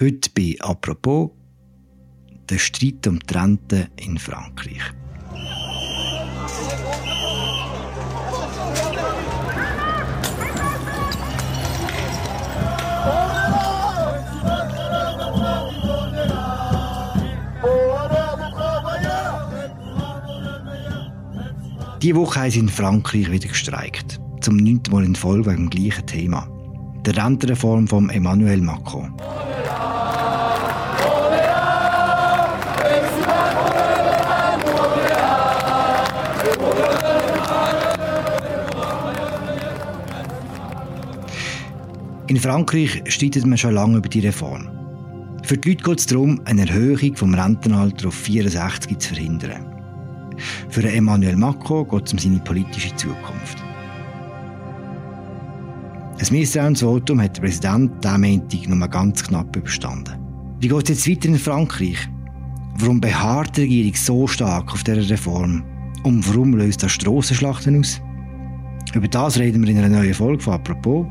Heute bei «Apropos» der Streit um die Rente in Frankreich. Diese Woche haben sie in Frankreich wieder gestreikt. Zum neunten Mal in Folge wegen dem gleichen Thema. Der Rentenreform von Emmanuel Macron. In Frankreich streitet man schon lange über die Reform. Für die Leute geht es darum, eine Erhöhung vom Rentenalter auf 64 zu verhindern. Für Emmanuel Macron geht es um seine politische Zukunft. Ein Misstrauensvotum hat der Präsident diesen Montag nur ganz knapp überstanden. Wie geht es jetzt weiter in Frankreich? Warum beharrt die Regierung so stark auf dieser Reform? Und warum löst das Strassenschlachten aus? Über das reden wir in einer neuen Folge von «Apropos»,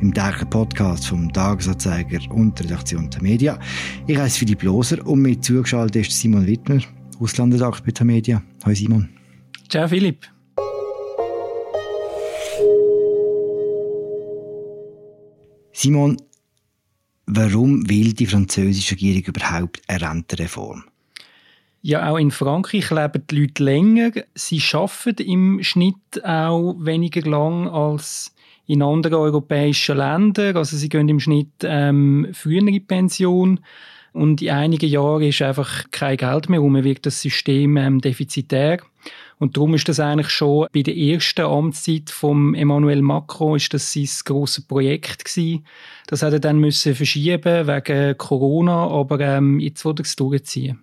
im täglichen Podcast vom Tagesanzeiger und der Redaktion der Media. Ich heiße Philipp Loser und mit zugeschaltet ist Simon Wittmer, Auslandredakteur bei der Media. Hallo Simon. Ciao Philipp. Simon, warum will die französische Regierung überhaupt eine Rentenreform? Ja, auch in Frankreich leben die Leute länger. Sie arbeiten im Schnitt auch weniger lang als in anderen europäischen Ländern. Also sie gehen im Schnitt ähm, früher in Pension. Und in einigen Jahren ist einfach kein Geld mehr rum, wird das System ähm, defizitär. Und darum ist das eigentlich schon bei der ersten Amtszeit von Emmanuel Macron ist das sein grosses Projekt gewesen. Das hat er dann müssen verschieben wegen Corona, aber ähm, jetzt wird er es durchziehen.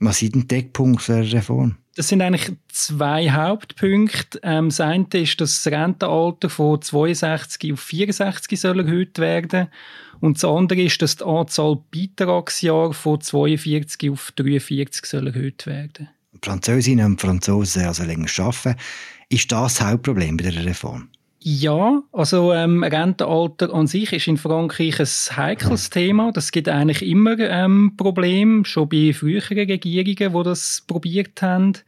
Was sind die Deckpunkte der Reform? Das sind eigentlich zwei Hauptpunkte. Ähm, das eine ist, dass das Rentenalter von 62 auf 64 soll erhöht werden und das andere ist, dass die Anzahl Beitragsjahre von 42 auf 43 soll erhöht werden. Französinnen und Franzosen also länger arbeiten. Ist das das Hauptproblem bei der Reform? Ja, also ähm, Rentenalter an sich ist in Frankreich ein heikles. Thema. Das gibt eigentlich immer ähm, Probleme, schon bei früheren Regierungen, die das probiert haben.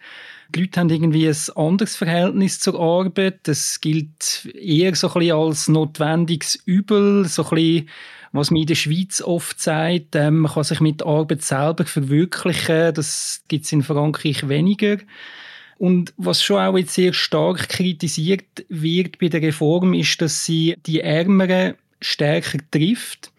Die Leute haben irgendwie ein anderes Verhältnis zur Arbeit. Das gilt eher so ein bisschen als notwendiges Übel, so ein bisschen was man in der Schweiz oft sagt, ähm, man kann sich mit der Arbeit selber verwirklichen. Das gibt es in Frankreich weniger. Und was schon auch jetzt sehr stark kritisiert wird bei der Reform, ist, dass sie die Ärmeren stärker trifft.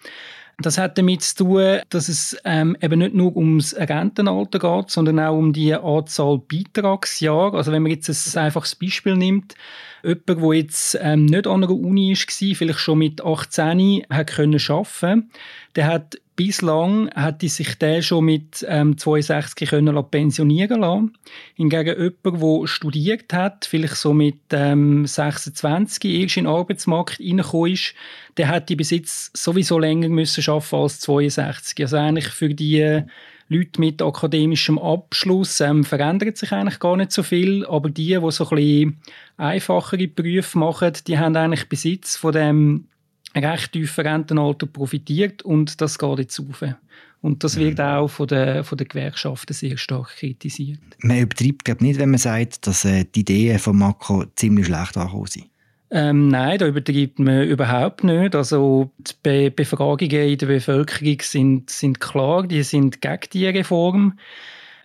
Das hat damit zu tun, dass es ähm, eben nicht nur ums Rentenalter geht, sondern auch um die Anzahl Beitragsjahre. Also wenn man jetzt ein einfaches Beispiel nimmt, jemand, der jetzt ähm, nicht an einer Uni war, vielleicht schon mit 18 hat können arbeiten, der hat bislang hätte sich der schon mit ähm, 62 können pensionieren lassen. Hingegen jemand, der studiert hat, vielleicht so mit ähm, 26 erst in den Arbeitsmarkt reingekommen ist, der hätte bis jetzt sowieso länger müssen arbeiten als 62. Also eigentlich für die Leute mit akademischem Abschluss ähm, verändert sich eigentlich gar nicht so viel, aber die, die so ein bisschen einfachere Berufe machen, die haben eigentlich Besitz von dem recht tiefen Rentenalter profitiert und das geht jetzt auf. Und das wird mhm. auch von den, von den Gewerkschaften sehr stark kritisiert. Man übertreibt glaube nicht, wenn man sagt, dass äh, die Ideen von Makro ziemlich schlecht angekommen sind. Ähm, nein, da übertreibt man überhaupt nicht. Also die Be Befragungen in der Bevölkerung sind, sind klar, die sind gegen die Reform.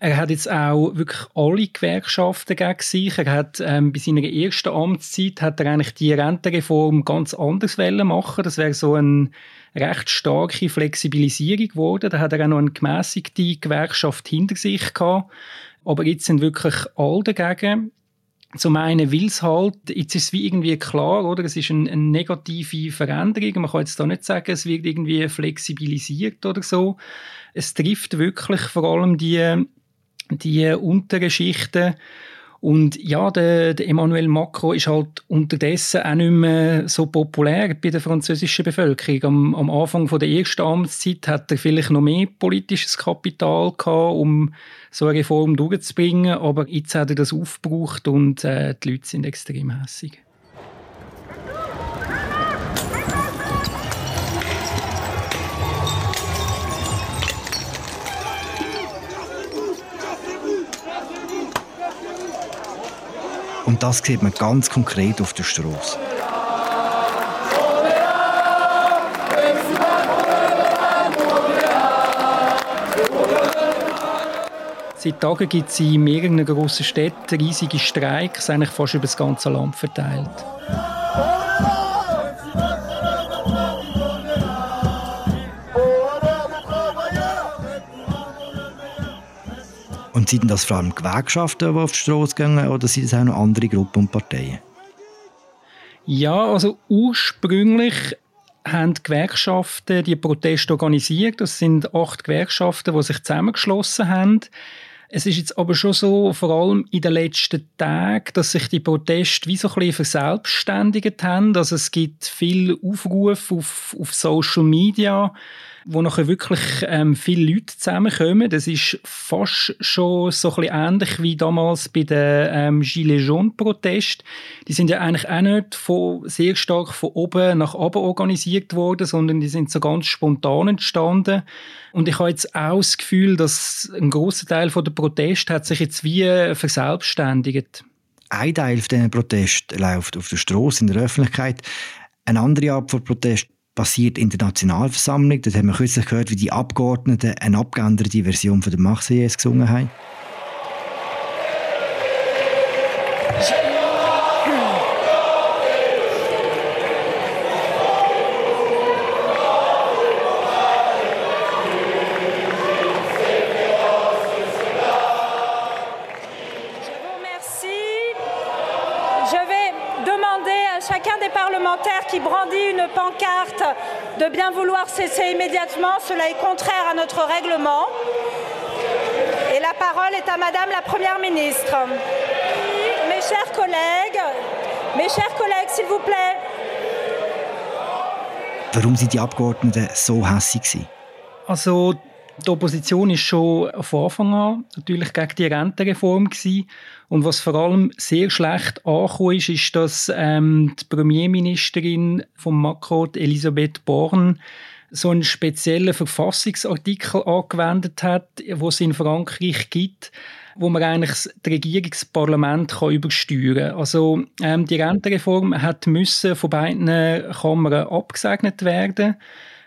Er hat jetzt auch wirklich alle Gewerkschaften gegen sich. Er hat ähm, bei seiner ersten Amtszeit hat er eigentlich die Rentenreform ganz anders machen. Das wäre so eine recht starke Flexibilisierung geworden. Da hat er auch noch eine gemäßigte Gewerkschaft hinter sich gehabt. Aber jetzt sind wirklich alle dagegen. Zum einen will es halt, jetzt ist es wie irgendwie klar, oder? Es ist eine, eine, negative Veränderung. Man kann jetzt da nicht sagen, es wird irgendwie flexibilisiert oder so. Es trifft wirklich vor allem die die unteren Schichten. Und ja, der, der Emmanuel Macron ist halt unterdessen auch nicht mehr so populär bei der französischen Bevölkerung. Am, am Anfang von der ersten Amtszeit hat er vielleicht noch mehr politisches Kapital gehabt, um so eine Reform durchzubringen, aber jetzt hat er das aufgebraucht und äh, die Leute sind extrem hässig. Und das sieht man ganz konkret auf der Straße. Seit Tagen gibt es in mehreren grossen Städten riesige Streiks, eigentlich fast über das ganze Land verteilt. Und sind das vor allem Gewerkschaften, die auf die Straße gehen, oder sind es auch noch andere Gruppen und Parteien? Ja, also ursprünglich haben die Gewerkschaften die Proteste organisiert. Das sind acht Gewerkschaften, die sich zusammengeschlossen haben. Es ist jetzt aber schon so, vor allem in den letzten Tagen, dass sich die Proteste wie so ein verselbstständigt haben. Also es gibt viele Aufrufe auf, auf Social Media, wo nachher wirklich ähm, viele Leute zusammenkommen. Das ist fast schon so ein bisschen ähnlich wie damals bei den ähm, Gilets Jaunes-Protesten. Die sind ja eigentlich auch nicht von, sehr stark von oben nach oben organisiert worden, sondern die sind so ganz spontan entstanden. Und ich habe jetzt auch das Gefühl, dass ein großer Teil der Proteste hat sich jetzt wie verselbstständigt. Ein Teil von diesen läuft auf der Straße in der Öffentlichkeit. Eine andere Art von Protest passiert in der Nationalversammlung. Dort haben wir kürzlich gehört, wie die Abgeordneten eine abgeänderte Version von der Marseillaise gesungen haben. Pancarte de bien vouloir cesser immédiatement. Cela est contraire à notre règlement. Et la parole est à Madame la Première ministre. Mes chers collègues, mes chers collègues, s'il vous plaît. Warum sind die Abgeordneten so hässig? Also Die Opposition ist schon von Anfang an natürlich gegen die Rentenreform gewesen. Und was vor allem sehr schlecht angekommen ist, ist, dass ähm, die Premierministerin von Macron, Elisabeth Born, so einen speziellen Verfassungsartikel angewendet hat, wo es in Frankreich gibt, wo man eigentlich das Regierungsparlament kann übersteuern kann. Also ähm, die Rentenreform hat müssen von beiden Kammern abgesegnet werden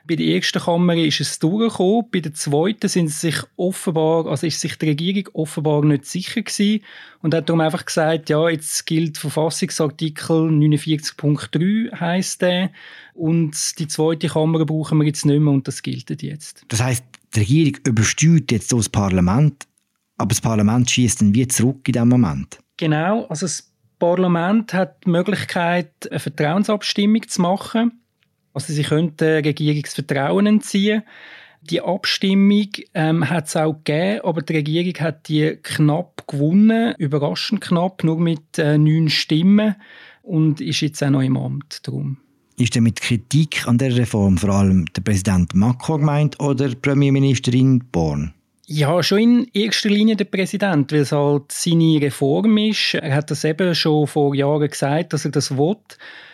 bei der ersten Kammer ist es durchgekommen, bei der zweiten sind sich offenbar, also ist sich die Regierung offenbar nicht sicher gewesen und hat darum einfach gesagt, ja, jetzt gilt Verfassungsartikel 49.3 heißt der und die zweite Kammer brauchen wir jetzt nicht mehr und das gilt jetzt. Das heißt, die Regierung übersteuert jetzt das Parlament, aber das Parlament schießt dann wie zurück in diesem Moment. Genau, also das Parlament hat die Möglichkeit, eine Vertrauensabstimmung zu machen also sie könnten Regierungsvertrauen entziehen. Die Abstimmung ähm, hat es auch gegeben, aber die Regierung hat die knapp gewonnen, überraschend knapp, nur mit äh, neun Stimmen und ist jetzt auch noch im Amt drum. Ist denn mit Kritik an der Reform vor allem der Präsident Macron gemeint oder die Premierministerin Born? Ja, schon in erster Linie der Präsident, weil es halt seine Reform ist. Er hat das eben schon vor Jahren gesagt, dass er das will.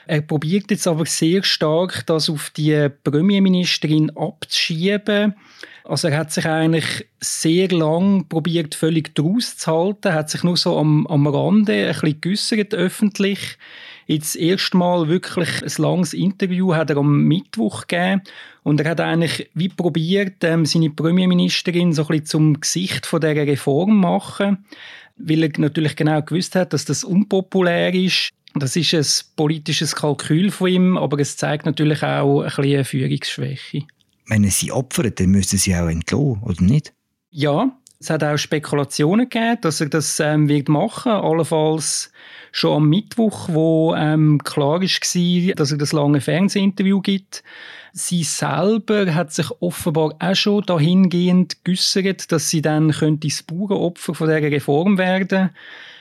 Er probiert jetzt aber sehr stark, das auf die Premierministerin abzuschieben. Also er hat sich eigentlich sehr lang probiert, völlig draus zu halten, hat sich nur so am, am Rande ein bisschen geäussert, öffentlich. Jetzt erstmal wirklich ein langes Interview hat er am Mittwoch gegeben und er hat eigentlich wie probiert, ähm, seine Premierministerin so ein bisschen zum Gesicht von der Reform machen, weil er natürlich genau gewusst hat, dass das unpopulär ist. Das ist ein politisches Kalkül von ihm, aber es zeigt natürlich auch ein bisschen eine Führungsschwäche. Wenn er sie opfert, dann müssen sie auch entlassen, oder nicht? Ja, es hat auch Spekulationen gegeben, dass er das ähm, wird machen, allenfalls schon am Mittwoch, wo ähm, klar war, dass er das lange Fernsehinterview gibt. Sie selber hat sich offenbar auch schon dahingehend geäussert, dass sie dann könnte das Bauernopfer von dieser Reform werden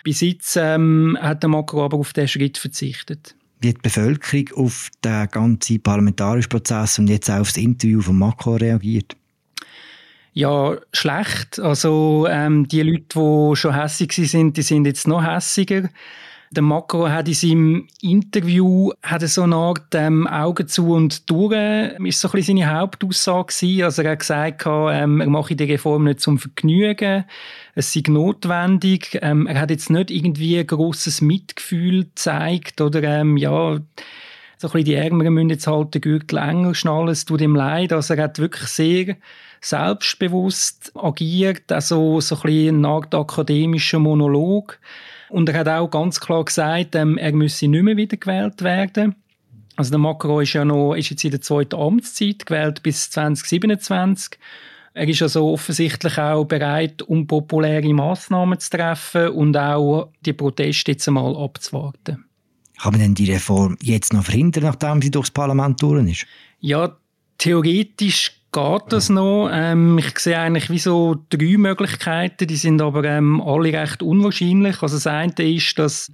Bis jetzt ähm, hat der Macron aber auf diesen Schritt verzichtet. Wie die Bevölkerung auf den ganzen parlamentarischen Prozess und jetzt auch auf das Interview von Macron reagiert? Ja, schlecht. Also ähm, die Leute, die schon hässig sind, die sind jetzt noch hässiger. Der Macron hat in seinem Interview hat so eine Art ähm, Augen zu und durch, ist so ein bisschen seine Hauptaussage gewesen. Also er hat gesagt, ähm, er mache die Reform nicht zum Vergnügen, es sei notwendig. Ähm, er hat jetzt nicht irgendwie ein grosses Mitgefühl gezeigt oder ähm, ja, so ein bisschen die Ärmeren müssen jetzt halt den Gürtel enger schnallen, es tut ihm leid. Also er hat wirklich sehr selbstbewusst agiert, also so ein bisschen eine Art akademischer Monolog. Und er hat auch ganz klar gesagt, ähm, er müsse nicht mehr wieder gewählt werden. Also der Macron ist ja noch, ist jetzt in der zweiten Amtszeit gewählt bis 2027. Er ist also offensichtlich auch bereit, unpopuläre Massnahmen zu treffen und auch die Proteste jetzt einmal abzuwarten. Kann man denn die Reform jetzt noch verhindern, nachdem sie durchs Parlament durch ist? Ja, theoretisch geht das noch. Ähm, ich sehe eigentlich wie so drei Möglichkeiten, die sind aber ähm, alle recht unwahrscheinlich. Also das eine ist, dass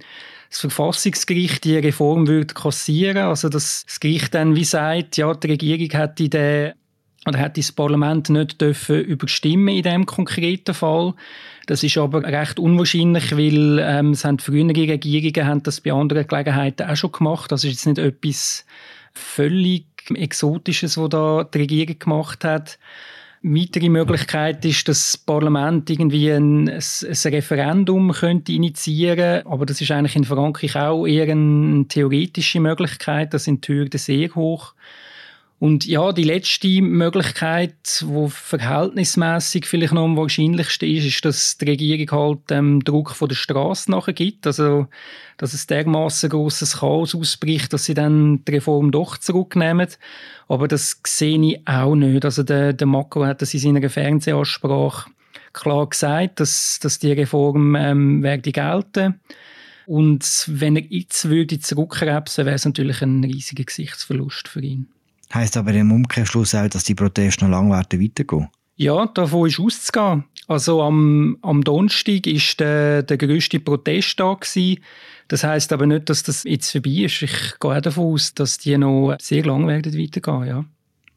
das Verfassungsgericht die Reform würde kassieren, also dass das Gericht dann wie sagt, ja, die Regierung hätte den oder hat das Parlament nicht dürfen überstimmen in dem konkreten Fall. Das ist aber recht unwahrscheinlich, weil ähm, es haben frühere Regierungen haben das bei anderen Gelegenheiten auch schon gemacht. Das ist jetzt nicht etwas völlig Exotisches, was da die Regierung gemacht hat. Weitere Möglichkeit ist, dass das Parlament irgendwie ein, ein, Referendum könnte initiieren aber das ist eigentlich in Frankreich auch eher eine theoretische Möglichkeit. Da sind die Hürden sehr hoch. Und ja, die letzte Möglichkeit, wo verhältnismäßig vielleicht noch am wahrscheinlichsten ist, ist, dass die Regierung halt ähm, Druck von der Straße nachher gibt. Also, dass es dermaßen großes Chaos ausbricht, dass sie dann die Reform doch zurücknehmen. Aber das sehe ich auch nicht. Also, der, der Macron hat das in seiner Fernsehansprache klar gesagt, dass, dass die Reform ähm, werde gelten. Und wenn er jetzt würde zurückkrebsen, wäre es natürlich ein riesiger Gesichtsverlust für ihn. Heißt aber im Umkehrschluss auch, dass die Proteste noch lange werden weitergehen? Ja, davon ist auszugehen. Also am, am Donnerstag ist der, der grösste Protest da gewesen. Das heißt aber nicht, dass das jetzt vorbei ist. Ich gehe davon aus, dass die noch sehr lange werden weitergehen, ja.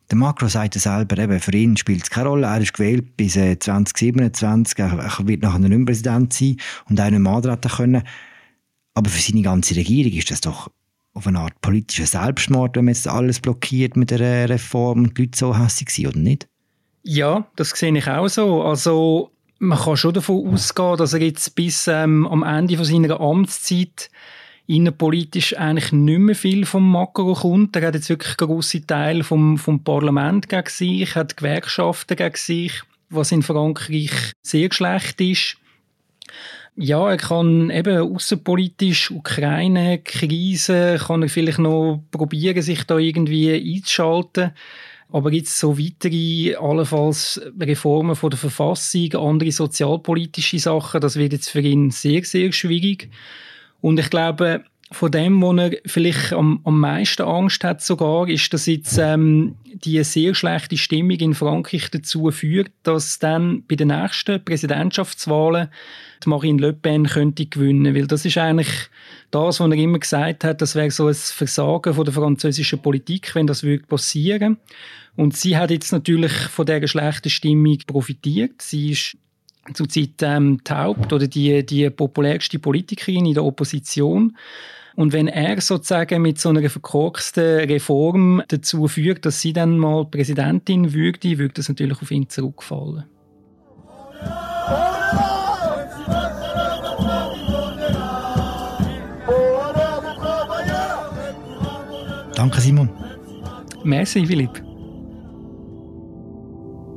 Der Macron sagt selber, eben, für ihn spielt es keine Rolle. Er ist gewählt bis 2027. Äh, er wird nachher nicht mehr Präsident sein und auch nicht mehr antreten können. Aber für seine ganze Regierung ist das doch auf eine Art politischer Selbstmord, wenn man jetzt alles blockiert mit der Reform und die Leute so hässlich sind, oder nicht? Ja, das sehe ich auch so. Also man kann schon davon ausgehen, dass er jetzt bis ähm, am Ende von seiner Amtszeit innenpolitisch eigentlich nicht mehr viel vom Makro kommt. Er hat jetzt wirklich grosse Teile vom, vom Parlament gegen sich, hat Gewerkschaften gegen sich, was in Frankreich sehr schlecht ist. Ja, er kann eben außenpolitisch Ukraine-Krise, kann er vielleicht noch probieren, sich da irgendwie einzuschalten. Aber jetzt so weitere, allenfalls Reformen von der Verfassung, andere sozialpolitische Sachen, das wird jetzt für ihn sehr, sehr schwierig. Und ich glaube, von dem, wo er vielleicht am, am meisten Angst hat sogar, ist, dass jetzt ähm, die sehr schlechte Stimmung in Frankreich dazu führt, dass dann bei den nächsten Präsidentschaftswahlen Marine Le Pen könnte gewinnen, weil das ist eigentlich das, was er immer gesagt hat, das wäre so ein Versagen von der französischen Politik, wenn das würde passieren. Und sie hat jetzt natürlich von dieser schlechten Stimmung profitiert. Sie ist zurzeit ähm, die Haupt- oder die, die populärste Politikerin in der Opposition. Und wenn er sozusagen mit so einer verkorksten Reform dazu führt, dass sie dann mal Präsidentin würde, würde das natürlich auf ihn zurückfallen. Danke, Simon. Merci, Philipp.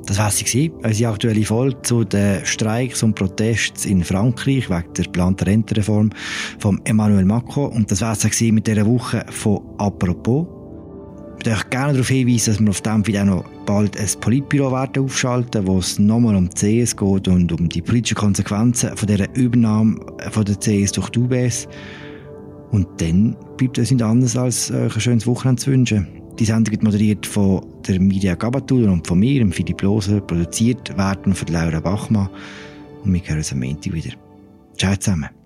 Das war sie, unsere aktuelle Folge zu den Streiks und Protesten in Frankreich wegen der geplanten Rentenreform von Emmanuel Macron. Und das war es mit dieser Woche von «Apropos». Ich möchte gerne darauf hinweisen, dass wir auf dem wieder noch bald ein Politbüro werden aufschalten, wo es nochmal um die CS geht und um die politischen Konsequenzen von dieser Übernahme von der CS durch die UBS. Und dann bleibt es nicht anders, als euch ein schönes Wochenende zu wünschen. Die Sendung wird moderiert von der Media Gabatul und von mir, Philipp Loser, produziert werden von Laura Bachmann. Und wir hören uns am Montag wieder. Ciao zusammen.